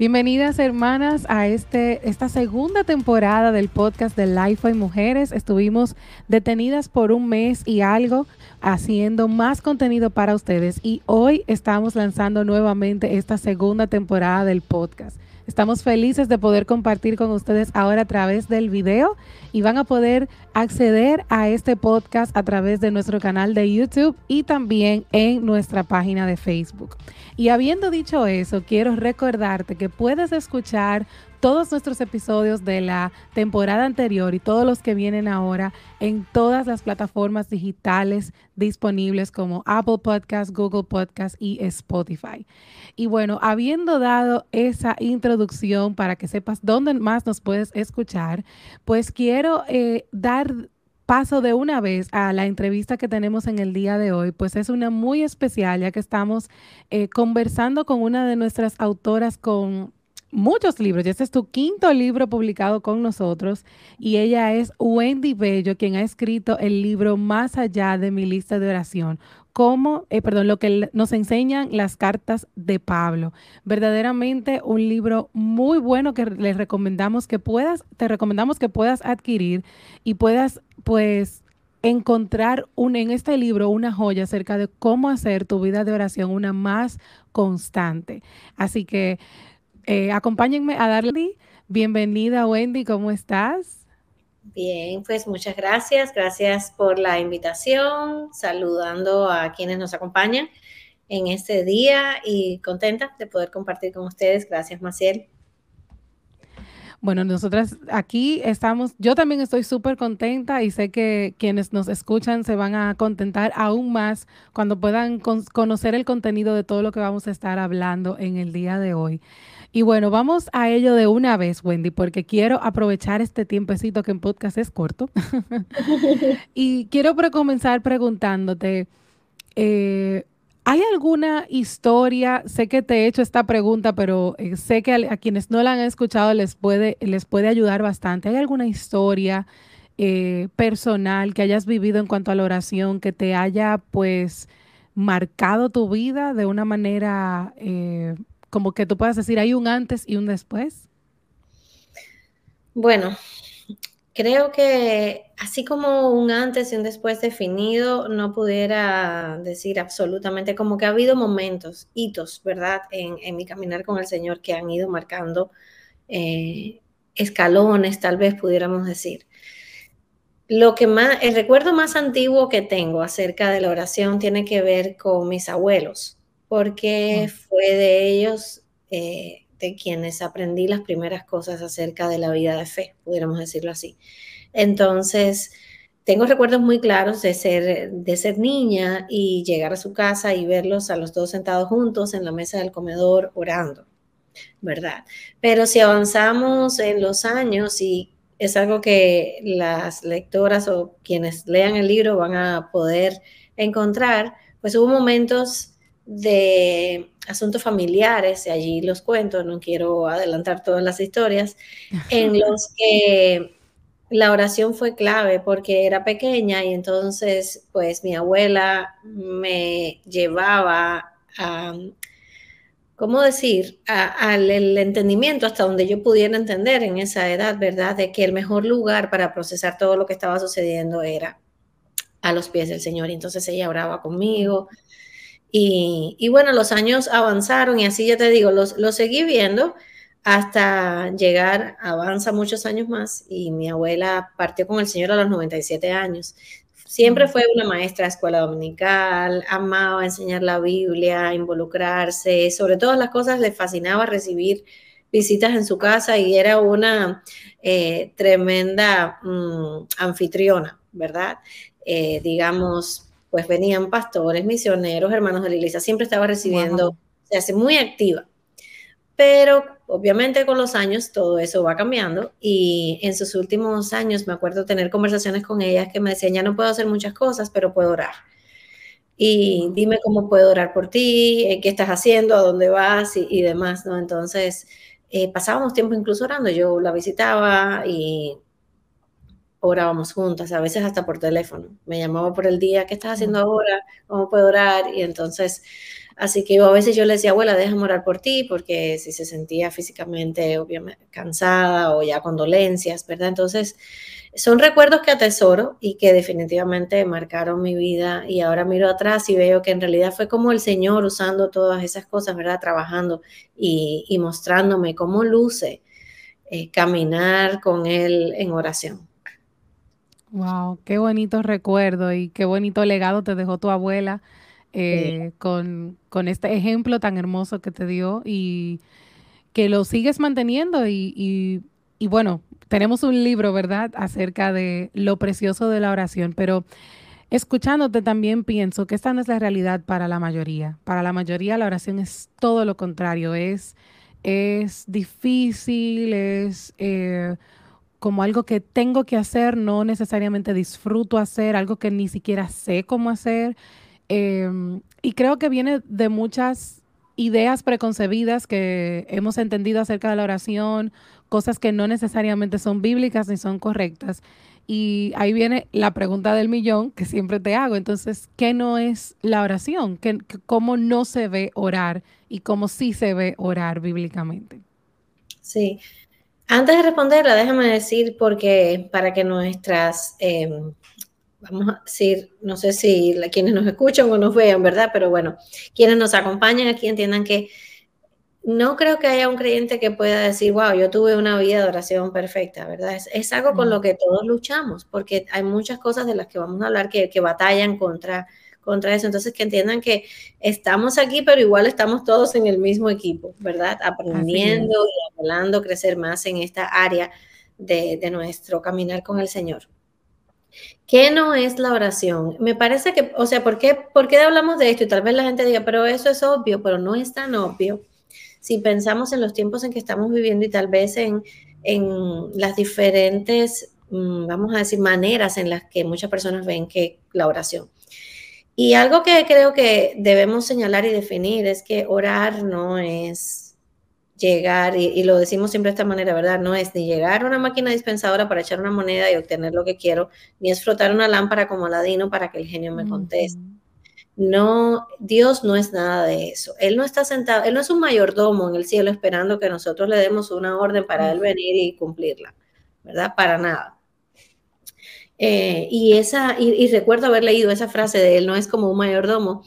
Bienvenidas hermanas a este, esta segunda temporada del podcast de Life y Mujeres. Estuvimos detenidas por un mes y algo haciendo más contenido para ustedes y hoy estamos lanzando nuevamente esta segunda temporada del podcast. Estamos felices de poder compartir con ustedes ahora a través del video y van a poder acceder a este podcast a través de nuestro canal de YouTube y también en nuestra página de Facebook. Y habiendo dicho eso, quiero recordarte que puedes escuchar todos nuestros episodios de la temporada anterior y todos los que vienen ahora en todas las plataformas digitales disponibles como Apple Podcast, Google Podcast y Spotify. Y bueno, habiendo dado esa introducción para que sepas dónde más nos puedes escuchar, pues quiero eh, dar paso de una vez a la entrevista que tenemos en el día de hoy, pues es una muy especial ya que estamos eh, conversando con una de nuestras autoras con muchos libros. Este es tu quinto libro publicado con nosotros y ella es Wendy Bello, quien ha escrito el libro Más allá de mi lista de oración. Cómo, eh, perdón, lo que nos enseñan las cartas de Pablo. Verdaderamente un libro muy bueno que les recomendamos que puedas, te recomendamos que puedas adquirir y puedas, pues, encontrar en este libro una joya acerca de cómo hacer tu vida de oración una más constante. Así que eh, acompáñenme a darle bienvenida, Wendy, ¿cómo estás? Bien, pues muchas gracias. Gracias por la invitación, saludando a quienes nos acompañan en este día y contenta de poder compartir con ustedes. Gracias, Maciel. Bueno, nosotras aquí estamos, yo también estoy súper contenta y sé que quienes nos escuchan se van a contentar aún más cuando puedan conocer el contenido de todo lo que vamos a estar hablando en el día de hoy. Y bueno, vamos a ello de una vez, Wendy, porque quiero aprovechar este tiempecito que en podcast es corto. y quiero comenzar preguntándote, eh, ¿hay alguna historia? Sé que te he hecho esta pregunta, pero eh, sé que a, quienes no la han escuchado les puede, les puede ayudar bastante. ¿Hay alguna historia eh, personal que hayas vivido en cuanto a la oración que te haya, pues, marcado tu vida de una manera como que tú puedas decir, hay un antes y un después? Bueno, creo que así como un antes y un después definido, no pudiera decir absolutamente, como que ha habido momentos, hitos, ¿verdad? En, mi caminar con el Señor que han ido marcando eh, escalones, tal vez pudiéramos decir. Lo que más, el recuerdo más antiguo que tengo acerca de la oración tiene que ver con mis abuelos porque fue de ellos eh, de quienes aprendí las primeras cosas acerca de la vida de fe, pudiéramos decirlo así. Entonces, tengo recuerdos muy claros de ser, de ser niña y llegar a su casa y verlos a los dos sentados juntos en la mesa del comedor orando, ¿verdad? Pero si avanzamos en los años y es algo que las lectoras o quienes lean el libro van a poder encontrar, pues hubo momentos de asuntos familiares, y allí los cuento, no quiero adelantar todas las historias, en los que la oración fue clave porque era pequeña y entonces pues mi abuela me llevaba a, ¿cómo decir?, al entendimiento hasta donde yo pudiera entender en esa edad, ¿verdad?, de que el mejor lugar para procesar todo lo que estaba sucediendo era a los pies del Señor. Y entonces ella oraba conmigo, y, bueno, los años avanzaron y así ya te digo, los, seguí viendo hasta llegar, avanza muchos años más y mi abuela partió con el Señor a los 97 años. Siempre fue una maestra de escuela dominical, amaba enseñar la Biblia, involucrarse, sobre todas las cosas le fascinaba recibir visitas en su casa y era una eh, tremenda mm, anfitriona, ¿verdad? Eh, digamos, pues venían pastores, misioneros, hermanos de la iglesia, siempre estaba recibiendo, se hace muy activa. Pero obviamente con los años todo eso va cambiando y en sus últimos años me acuerdo tener conversaciones con ellas que me decían, ya no puedo hacer muchas cosas, pero puedo orar. Y dime cómo puedo orar por ti, eh, qué estás haciendo, a dónde vas y, demás, ¿no? Entonces, eh, pasábamos tiempo incluso orando. Yo la visitaba y orábamos juntas, a veces hasta por teléfono. Me llamaba por el día, ¿qué estás haciendo ahora? ¿Cómo puedo orar? Y entonces Así que a veces yo le decía, abuela, déjame orar por ti, porque si se sentía físicamente, obviamente, cansada o ya con dolencias, ¿verdad? Entonces, son recuerdos que atesoro y que definitivamente marcaron mi vida y ahora miro atrás y veo que en realidad fue como el Señor usando todas esas cosas, ¿verdad? Trabajando y, mostrándome cómo luce eh, caminar con Él en oración. Wow, qué bonito recuerdo y qué bonito legado te dejó tu abuela eh, con, con, este ejemplo tan hermoso que te dio y que lo sigues manteniendo y, y, y bueno, tenemos un libro, ¿verdad?, acerca de lo precioso de la oración, pero escuchándote también pienso que esta no es la realidad para la mayoría. Para la mayoría la oración es todo lo contrario, es, es difícil, es eh, como algo que tengo que hacer, no necesariamente disfruto hacer, algo que ni siquiera sé cómo hacer. Em, y creo que viene de muchas ideas preconcebidas que hemos entendido acerca de la oración cosas que no necesariamente son bíblicas ni son correctas. Y ahí viene la pregunta del millón que siempre te hago. Entonces, ¿qué no es la oración? ¿Qué, ¿Cómo no se ve orar y cómo sí se ve orar bíblicamente? Sí. Antes de responderla, déjame decir, porque para que nuestras, em, vamos a decir, no sé si quienes nos escuchan o nos vean, ¿verdad? Pero bueno, quienes nos acompañan aquí entiendan que no creo que haya un creyente que pueda decir, wow, yo tuve una vida de oración perfecta, ¿verdad? Es, algo con lo que todos luchamos, porque hay muchas cosas de las que vamos a hablar que, batallan contra, contra eso. Entonces, que entiendan que estamos aquí, pero igual estamos todos en el mismo equipo, ¿verdad? Aprendiendo y hablando, crecer más en esta área de, nuestro caminar con el Señor. ¿Qué no es la oración? Me parece que, o sea, ¿por qué, ¿por qué hablamos de esto? Y tal vez la gente diga, pero eso es obvio, pero no es tan obvio si pensamos en los tiempos en que estamos viviendo y tal vez en, las diferentes, mm, vamos a decir, maneras en las que muchas personas ven que la oración. Y algo que creo que debemos señalar y definir es que orar no es llegar, y, lo decimos siempre de esta manera, ¿verdad? No es ni llegar a una máquina dispensadora para echar una moneda y obtener lo que quiero, ni es frotar una lámpara como Aladino para que el genio me conteste. No, Dios no es nada de eso. Él no está sentado, Él no es un mayordomo en el cielo esperando que nosotros le demos una orden para Él venir y cumplirla, ¿verdad? Para nada. Eh, y, esa, y, recuerdo haber leído esa frase de Él no es como un mayordomo,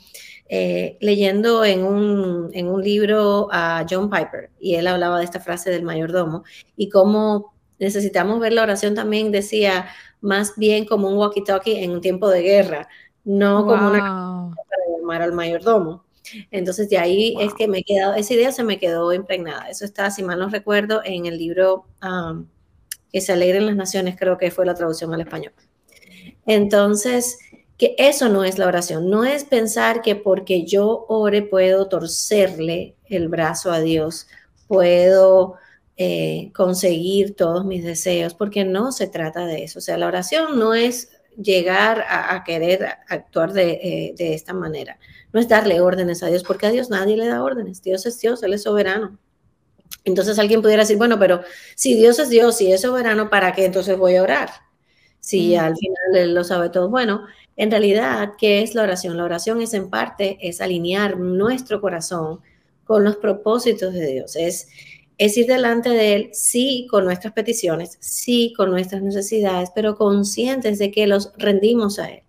eh, leyendo en un, en un libro a John Piper, y él hablaba de esta frase del mayordomo y cómo necesitamos ver la oración también, decía, más bien como un walkie-talkie en un tiempo de guerra, no como una para llamar al mayordomo. Entonces de ahí es que me he quedado, esa idea se me quedó impregnada. Eso está, si mal no recuerdo, en el libro que se alegren las naciones, creo que fue la traducción al español. Entonces, que eso no es la oración, no es pensar que porque yo ore puedo torcerle el brazo a Dios, puedo eh, conseguir todos mis deseos, porque no se trata de eso. O sea, la oración no es llegar a, querer actuar eh, de, esta manera. No es darle órdenes a Dios, porque a Dios nadie le da órdenes. Dios es Dios, Él es soberano. Entonces alguien pudiera decir, bueno, pero si Dios es Dios y es soberano, ¿para qué entonces voy a orar? Si mm. al final Él lo sabe todo. Bueno, en realidad, ¿qué es la oración? La oración es en parte, es alinear nuestro corazón con los propósitos de Dios. Es es ir delante de Él, sí, con nuestras peticiones, sí, con nuestras necesidades, pero conscientes de que los rendimos a Él,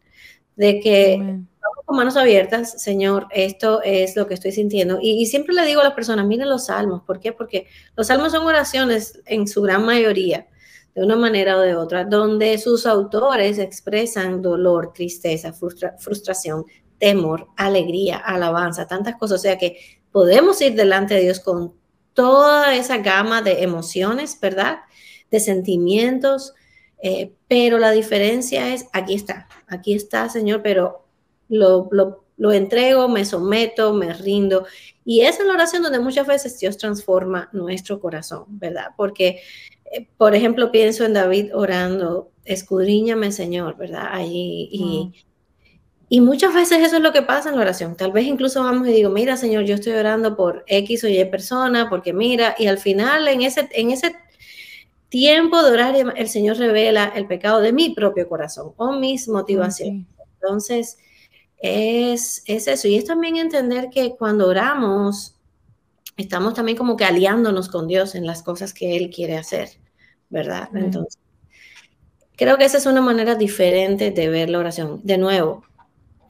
de que con manos abiertas, Señor, esto es lo que estoy sintiendo. Y, siempre le digo a las personas, miren los salmos, ¿por qué? Porque los salmos son oraciones en su gran mayoría, de una manera o de otra, donde sus autores expresan dolor, tristeza, frustración, temor, alegría, alabanza, tantas cosas. O sea que podemos ir delante de Dios con toda esa gama de emociones, ¿verdad? De sentimientos, eh, pero la diferencia es, aquí está, aquí está, Señor, pero lo, lo, entrego, me someto, me rindo. Y esa es la oración donde muchas veces Dios transforma nuestro corazón, ¿verdad? Porque, eh, por ejemplo, pienso en David orando, escudriñame, Señor, ¿verdad? Allí y... Y muchas veces eso es lo que pasa en la oración. Tal vez incluso vamos y digo, mira, Señor, yo estoy orando por X o Y persona, porque mira, y al final en ese, en ese tiempo de orar, el Señor revela el pecado de mi propio corazón o mis motivaciones. Entonces, es, es eso. Y es también entender que cuando oramos, estamos también como que aliándonos con Dios en las cosas que Él quiere hacer, ¿verdad? Entonces, creo que esa es una manera diferente de ver la oración. De nuevo,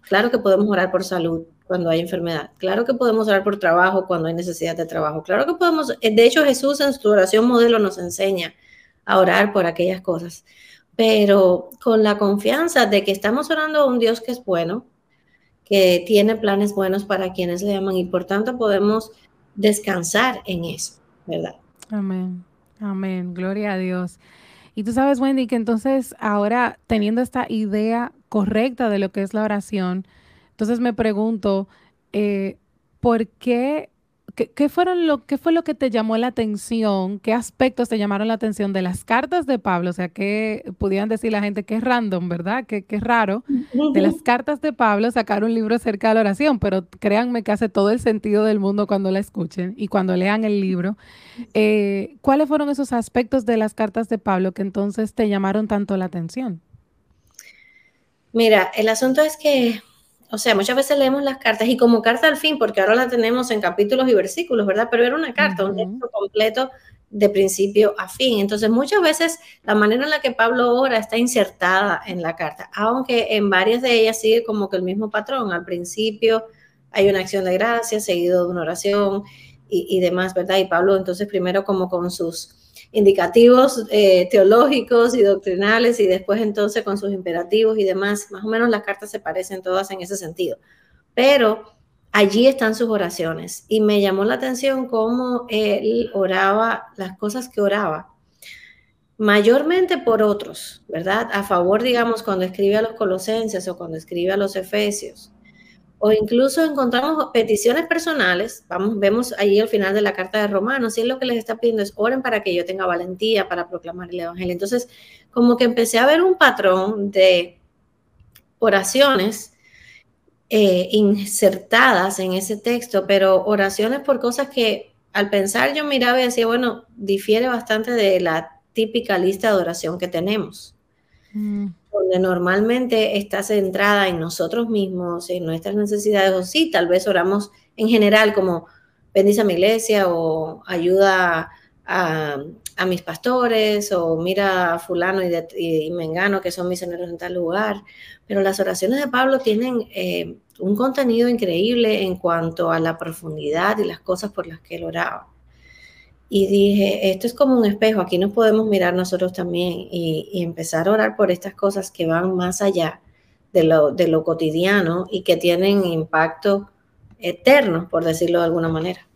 claro que podemos orar por salud cuando hay enfermedad, claro que podemos orar por trabajo cuando hay necesidad de trabajo, claro que podemos, de hecho Jesús en su oración modelo nos enseña a orar por aquellas cosas, pero con la confianza de que estamos orando a un Dios que es bueno, que tiene planes buenos para quienes le aman y por tanto podemos descansar en eso, ¿verdad? Amén, amén, gloria a Dios. Y tú sabes, Wendy, que entonces ahora teniendo esta idea correcta de lo que es la oración, entonces me pregunto, eh, ¿por qué ¿Qué, fueron lo, ¿Qué fue lo que te llamó la atención? ¿Qué aspectos te llamaron la atención de las cartas de Pablo? O sea, que pudieran decir la gente que es random, ¿verdad? Que, es raro. De las cartas de Pablo sacar un libro acerca de la oración, pero créanme que hace todo el sentido del mundo cuando la escuchen y cuando lean el libro. Eh, ¿Cuáles fueron esos aspectos de las cartas de Pablo que entonces te llamaron tanto la atención? Mira, el asunto es que o sea, muchas veces leemos las cartas y como carta al fin, porque ahora la tenemos en capítulos y versículos, ¿verdad? Pero era una carta, un texto completo de principio a fin. Entonces, muchas veces la manera en la que Pablo ora está insertada en la carta, aunque en varias de ellas sigue como que el mismo patrón. Al principio hay una acción de gracias, seguido de una oración y, y demás, ¿verdad? Y Pablo entonces primero como con sus indicativos eh, teológicos y doctrinales y después entonces con sus imperativos y demás. Más o menos las cartas se parecen todas en ese sentido. Pero allí están sus oraciones y me llamó la atención cómo él oraba las cosas que oraba. Mayormente por otros, ¿verdad? A favor, digamos, cuando escribe a los colosenses o cuando escribe a los efesios o incluso encontramos peticiones personales, vamos, vemos ahí al final de la carta de Romanos, y es lo que les está pidiendo es oren para que yo tenga valentía para proclamar el Evangelio. Entonces, como que empecé a ver un patrón de oraciones eh, insertadas en ese texto, pero oraciones por cosas que al pensar yo miraba y decía, bueno, difiere bastante de la típica lista de oración que tenemos. Mm donde normalmente está centrada en nosotros mismos, en nuestras necesidades, o sí, tal vez oramos en general como bendice a mi iglesia o ayuda a, mis pastores o mira a fulano y, mengano que son misioneros en tal lugar. Pero las oraciones de Pablo tienen eh, un contenido increíble en cuanto a la profundidad y las cosas por las que él oraba y dije, esto es como un espejo, aquí nos podemos mirar nosotros también y, empezar a orar por estas cosas que van más allá de lo, de lo cotidiano y que tienen impacto eterno, por decirlo de alguna manera.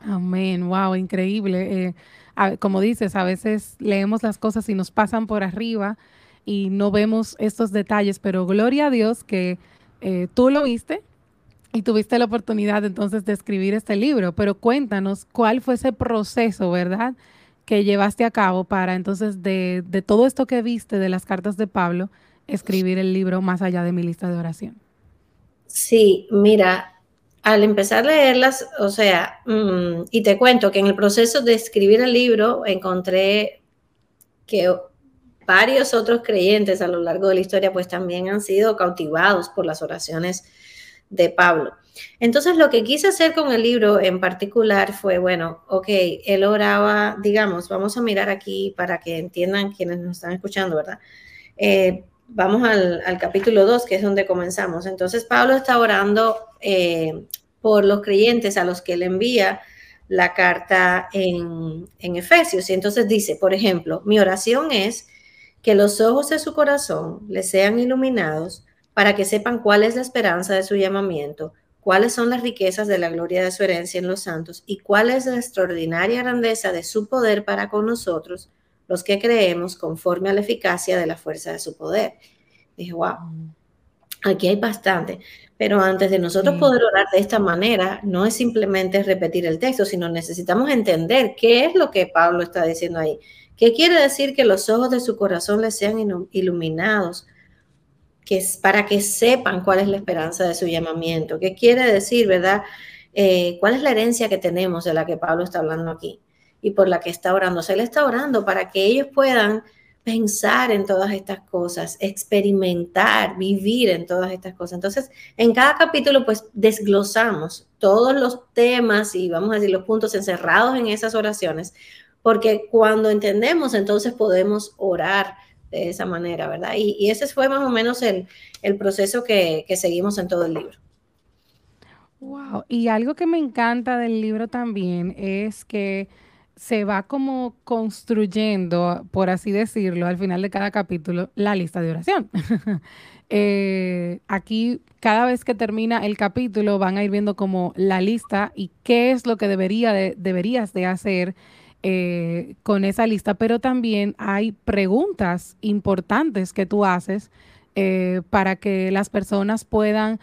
Amén, wow, increíble. Eh, como dices, a veces leemos las cosas y nos pasan por arriba y no vemos estos detalles, pero gloria a Dios que eh, tú lo viste, y tuviste la oportunidad entonces de escribir este libro, pero cuéntanos cuál fue ese proceso, ¿verdad? Que llevaste a cabo para entonces de, todo esto que viste de las cartas de Pablo, escribir el libro más allá de mi lista de oración. Sí, mira, al empezar a leerlas, o sea, mm, y te cuento que en el proceso de escribir el libro encontré que varios otros creyentes a lo largo de la historia pues también han sido cautivados por las oraciones de Pablo. Entonces, lo que quise hacer con el libro en particular fue, bueno, ok, él oraba, digamos, vamos a mirar aquí para que entiendan quienes nos están escuchando, ¿verdad? Eh, vamos al, capítulo 2, que es donde comenzamos. Entonces, Pablo está orando eh, por los creyentes a los que le envía la carta en, en Efesios. Y entonces dice, por ejemplo, mi oración es que los ojos de su corazón le sean iluminados para que sepan cuál es la esperanza de su llamamiento, cuáles son las riquezas de la gloria de su herencia en los santos y cuál es la extraordinaria grandeza de su poder para con nosotros, los que creemos conforme a la eficacia de la fuerza de su poder. Dije, wow, aquí hay bastante. Pero antes de nosotros poder orar de esta manera, no es simplemente repetir el texto, sino necesitamos entender qué es lo que Pablo está diciendo ahí. ¿Qué quiere decir que los ojos de su corazón le sean iluminados que es para que sepan cuál es la esperanza de su llamamiento. ¿Qué quiere decir, verdad? Eh, ¿Cuál es la herencia que tenemos de la que Pablo está hablando aquí y por la que está orando? Sea, él está orando para que ellos puedan pensar en todas estas cosas, experimentar, vivir en todas estas cosas. Entonces, en cada capítulo, pues desglosamos todos los temas y vamos a decir los puntos encerrados en esas oraciones, porque cuando entendemos, entonces podemos orar de esa manera, ¿verdad? Y, ese fue más o menos el, proceso que, que seguimos en todo el libro. Wow, y algo que me encanta del libro también es que se va como construyendo, por así decirlo, al final de cada capítulo, la lista de oración. Eh, aquí, cada vez que termina el capítulo, van a ir viendo como la lista y qué es lo que debería de, deberías de hacer eh, con esa lista, pero también hay preguntas importantes que tú haces eh, para que las personas puedan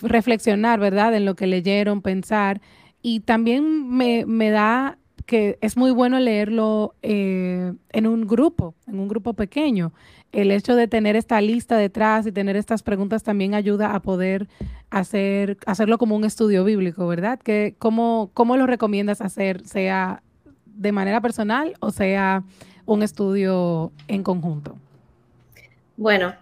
reflexionar, ¿verdad?, en lo que leyeron, pensar. Y también me, me da que es muy bueno leerlo eh, en un grupo, en un grupo pequeño. El hecho de tener esta lista detrás y tener estas preguntas también ayuda a poder hacer, hacerlo como un estudio bíblico, ¿verdad? Que, ¿cómo, ¿Cómo lo recomiendas hacer, sea de manera personal o sea un estudio en conjunto? Bueno,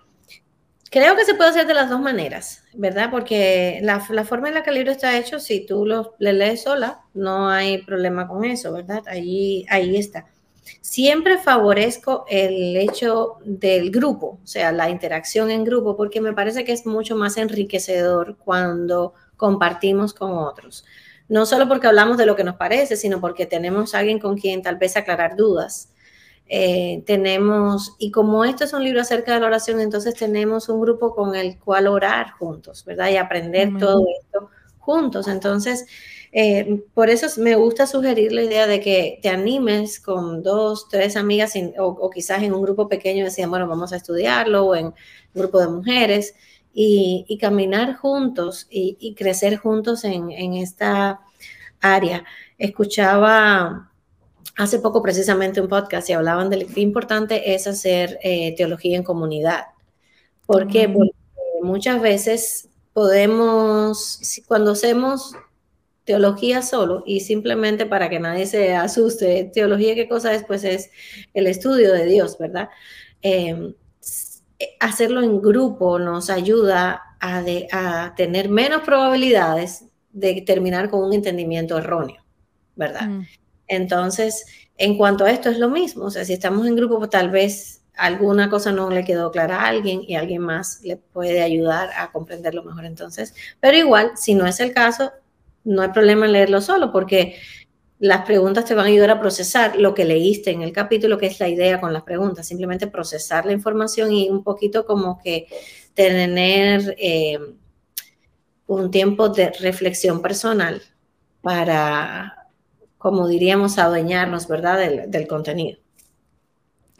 Creo que se puede hacer de las dos maneras, ¿verdad? Porque la, forma en la que el libro está hecho, si tú lo le lees sola, no hay problema con eso, ¿verdad? Ahí, ahí está. Siempre favorezco el hecho del grupo, o sea, la interacción en grupo, porque me parece que es mucho más enriquecedor cuando compartimos con otros. No solo porque hablamos de lo que nos parece, sino porque tenemos a alguien con quien tal vez aclarar dudas eh, tenemos, y como esto es un libro acerca de la oración, entonces tenemos un grupo con el cual orar juntos, ¿verdad? Y aprender todo esto juntos. Entonces, eh, por eso me gusta sugerir la idea de que te animes con dos, tres amigas o, quizás en un grupo pequeño decían, bueno, vamos a estudiarlo o en un grupo de mujeres y, caminar juntos y, crecer juntos en, en esta área. Escuchaba hace poco precisamente un podcast y hablaban de qué importante es hacer eh, teología en comunidad. Porque muchas veces podemos, cuando hacemos teología solo y simplemente para que nadie se asuste, teología qué cosa es, pues es el estudio de Dios, ¿verdad? Em, hacerlo en grupo nos ayuda a, a, tener menos probabilidades de terminar con un entendimiento erróneo, ¿verdad? Mm. Entonces, en cuanto a esto es lo mismo, o sea, si estamos en grupo, pues, tal vez alguna cosa no le quedó clara a alguien y alguien más le puede ayudar a comprenderlo mejor entonces. Pero igual, si no es el caso, no hay problema en leerlo solo porque las preguntas te van a ayudar a procesar lo que leíste en el capítulo, que es la idea con las preguntas, simplemente procesar la información y un poquito como que tener eh, un tiempo de reflexión personal para como diríamos, adueñarnos, ¿verdad?, del, contenido.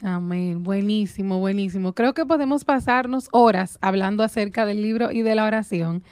Amén, buenísimo, buenísimo. Creo que podemos pasarnos horas hablando acerca del libro y de la oración,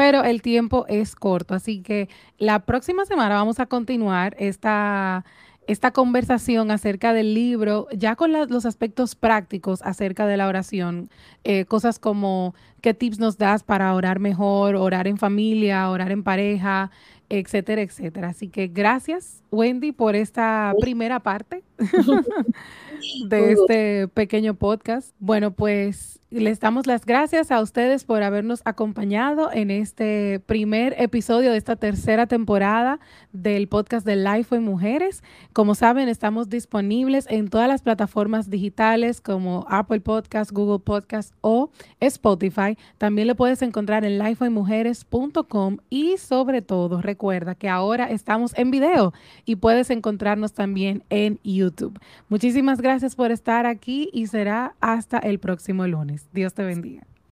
pero el tiempo es corto, así que la próxima semana vamos a continuar esta, esta conversación acerca del libro, ya con los aspectos prácticos acerca de la oración, eh, cosas como qué tips nos das para orar mejor, orar en familia, orar en pareja, etcétera, etcétera. Así que gracias, Wendy, por esta primera parte de este pequeño podcast. Bueno, pues les damos las gracias a ustedes por habernos acompañado en este primer episodio de esta tercera temporada del podcast de Life en Mujeres. Como saben, estamos disponibles en todas las plataformas digitales como Apple Podcast, Google Podcast o Spotify. También lo puedes encontrar en lifeoymujeres.com y sobre todo recuerda que ahora estamos en video y puedes encontrarnos también en YouTube. Muchísimas gracias por estar aquí y será hasta el próximo lunes. Dios te bendiga.